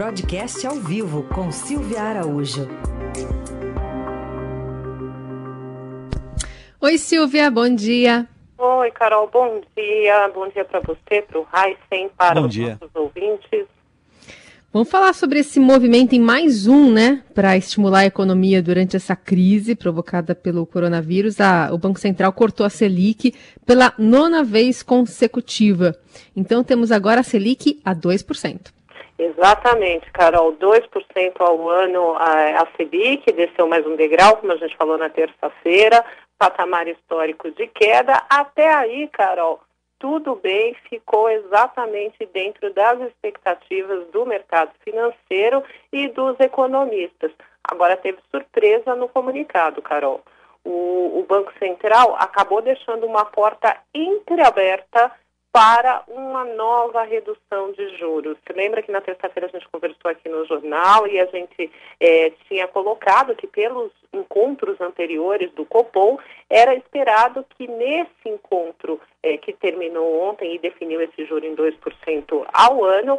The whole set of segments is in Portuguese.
Broadcast ao vivo com Silvia Araújo. Oi, Silvia, bom dia. Oi, Carol, bom dia. Bom dia para você, para o Heisen, para Bom os dia. nossos ouvintes. Vamos falar sobre esse movimento em mais um, né, para estimular a economia durante essa crise provocada pelo coronavírus. A- o Banco Central cortou a Selic pela nona vez consecutiva. Então temos agora a Selic a 2%. Exatamente, Carol, 2% ao ano a, a Selic, desceu mais um degrau, como a gente falou na terça-feira, patamar histórico de queda. Até aí, Carol, tudo bem, ficou exatamente dentro das expectativas do mercado financeiro e dos economistas. Agora teve surpresa no comunicado, Carol. O, o Banco Central acabou deixando uma porta entreaberta para uma nova redução de juros. Você lembra que na terça-feira a gente conversou aqui no jornal e a gente eh, tinha colocado que pelos encontros anteriores do Copom era esperado que nesse encontro eh, que terminou ontem e definiu esse juro em 2% ao ano,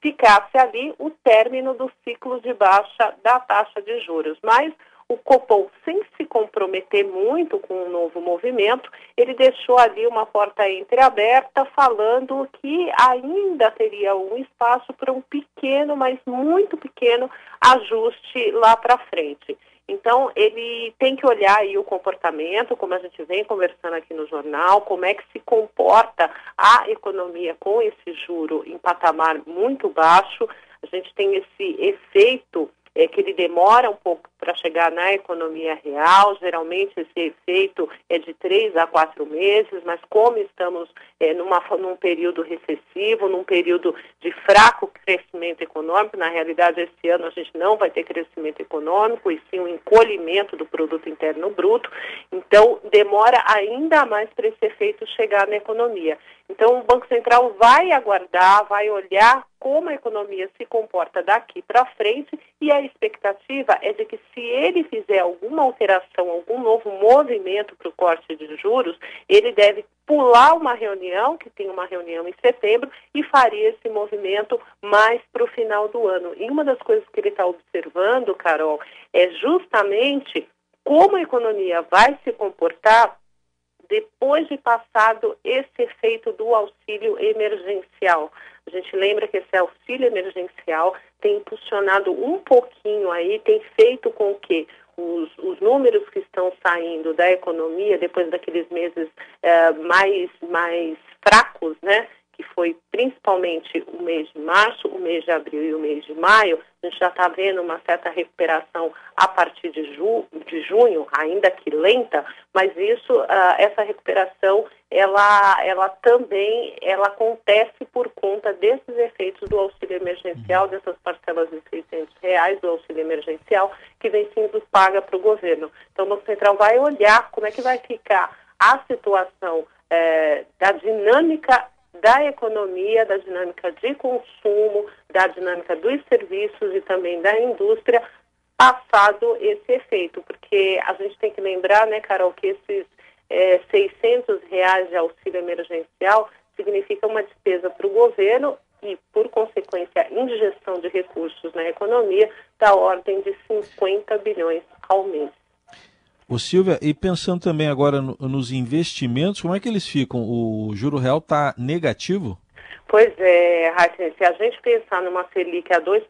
ficasse ali o término do ciclo de baixa da taxa de juros. Mas o Copom, sem se comprometer muito com o novo movimento, ele deixou ali uma porta entreaberta, falando que ainda teria um espaço para um pequeno, mas muito pequeno, ajuste lá para frente. Então, ele tem que olhar aí o comportamento, como a gente vem conversando aqui no jornal, como é que se comporta a economia com esse juro em patamar muito baixo. A gente tem esse efeito é, que ele demora um pouco para chegar na economia real. Geralmente esse efeito é de três a quatro meses, mas como estamos é, numa, num período recessivo, num período de fraco crescimento econômico, na realidade esse ano a gente não vai ter crescimento econômico e sim um encolhimento do produto interno bruto. Então demora ainda mais para esse efeito chegar na economia. Então o Banco Central vai aguardar, vai olhar como a economia se comporta daqui para frente e a expectativa é de que se ele fizer alguma alteração, algum novo movimento para o corte de juros, ele deve pular uma reunião, que tem uma reunião em setembro, e faria esse movimento mais para o final do ano. E uma das coisas que ele está observando, Carol, é justamente como a economia vai se comportar depois de passado esse efeito do auxílio emergencial. A gente lembra que esse auxílio emergencial tem impulsionado um pouquinho aí, tem feito com que os, os números que estão saindo da economia depois daqueles meses eh, mais, mais fracos, né? Que foi principalmente o mês de março, o mês de abril e o mês de maio, a gente já está vendo uma certa recuperação a partir de, ju de junho, ainda que lenta, mas isso, uh, essa recuperação, ela, ela também ela acontece por conta desses efeitos do auxílio emergencial, dessas parcelas de 600 reais do auxílio emergencial, que vem sendo paga para o governo. Então, o Banco Central vai olhar como é que vai ficar a situação eh, da dinâmica da economia, da dinâmica de consumo, da dinâmica dos serviços e também da indústria, passado esse efeito. Porque a gente tem que lembrar, né, Carol, que esses é, 600 reais de auxílio emergencial significa uma despesa para o governo e, por consequência, injeção de recursos na economia da ordem de 50 bilhões ao mês. Ô Silvia, e pensando também agora no, nos investimentos, como é que eles ficam? O juro real está negativo? Pois é, Raíssa, se a gente pensar numa Selic a 2%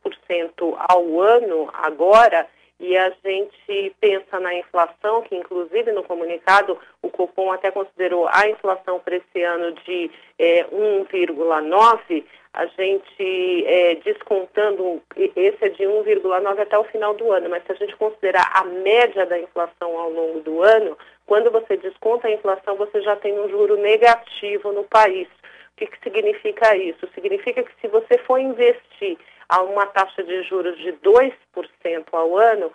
ao ano agora, e a gente pensa na inflação, que inclusive no comunicado o Copom até considerou a inflação para esse ano de é, 1,9%, a gente é, descontando, esse é de 1,9 até o final do ano, mas se a gente considerar a média da inflação ao longo do ano, quando você desconta a inflação, você já tem um juro negativo no país. O que, que significa isso? Significa que se você for investir a uma taxa de juros de 2% ao ano,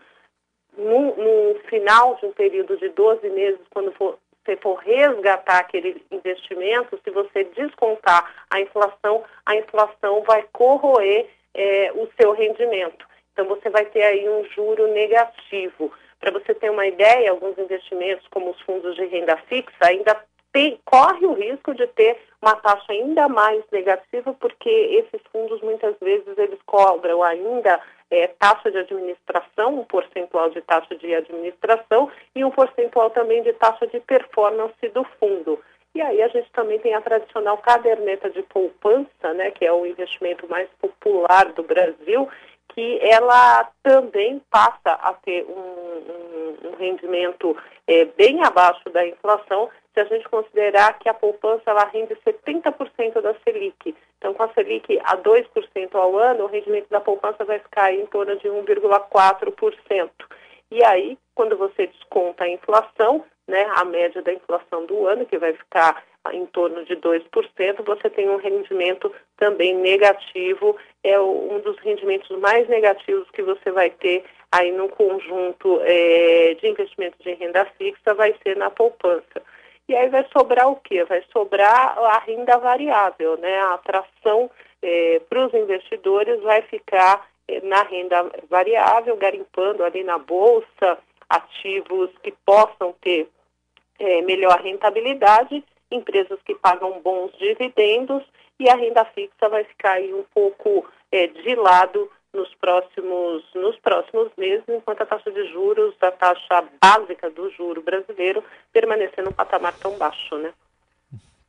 no, no final de um período de 12 meses, quando for você for resgatar aquele investimento, se você descontar a inflação, a inflação vai corroer é, o seu rendimento. Então você vai ter aí um juro negativo. Para você ter uma ideia, alguns investimentos, como os fundos de renda fixa, ainda tem, corre o risco de ter uma taxa ainda mais negativa, porque esses fundos muitas vezes eles cobram ainda é, taxa de administração, um percentual de taxa de administração e um percentual também de taxa de performance do fundo. E aí a gente também tem a tradicional caderneta de poupança, né, que é o investimento mais popular do Brasil, que ela também passa a ter um, um, um rendimento é, bem abaixo da inflação, se a gente considerar que a poupança ela rende 70% da Selic. Então, com a Selic a 2% ao ano, o rendimento da poupança vai ficar em torno de 1,4%. E aí, quando você desconta a inflação, né, a média da inflação do ano, que vai ficar em torno de 2%, você tem um rendimento também negativo, é um dos rendimentos mais negativos que você vai ter aí no conjunto é, de investimentos de renda fixa, vai ser na poupança. E aí vai sobrar o quê? Vai sobrar a renda variável, né? A atração é, para os investidores vai ficar é, na renda variável, garimpando ali na bolsa ativos que possam ter é, melhor rentabilidade, empresas que pagam bons dividendos e a renda fixa vai ficar aí um pouco de lado nos próximos, nos próximos meses, enquanto a taxa de juros, a taxa básica do juro brasileiro, permanecer num patamar tão baixo, né?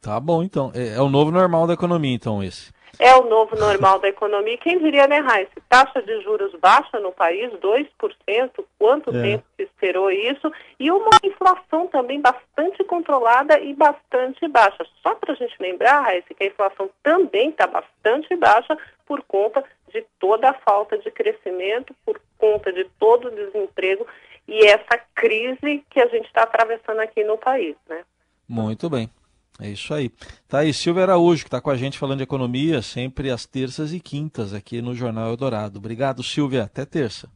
Tá bom, então. É, é o novo normal da economia, então, esse. É o novo normal da economia. Quem diria, né, Raíssa? Taxa de juros baixa no país, 2%, quanto é. tempo se esperou isso? E uma inflação também bastante controlada e bastante baixa. Só para a gente lembrar, Raíssa, que a inflação também está bastante baixa por conta de toda a falta de crescimento, por conta de todo o desemprego e essa crise que a gente está atravessando aqui no país, né? Muito bem. É isso aí. Tá aí Silvia Araújo, que está com a gente falando de economia, sempre às terças e quintas aqui no Jornal Eldorado. Obrigado, Silvia. Até terça.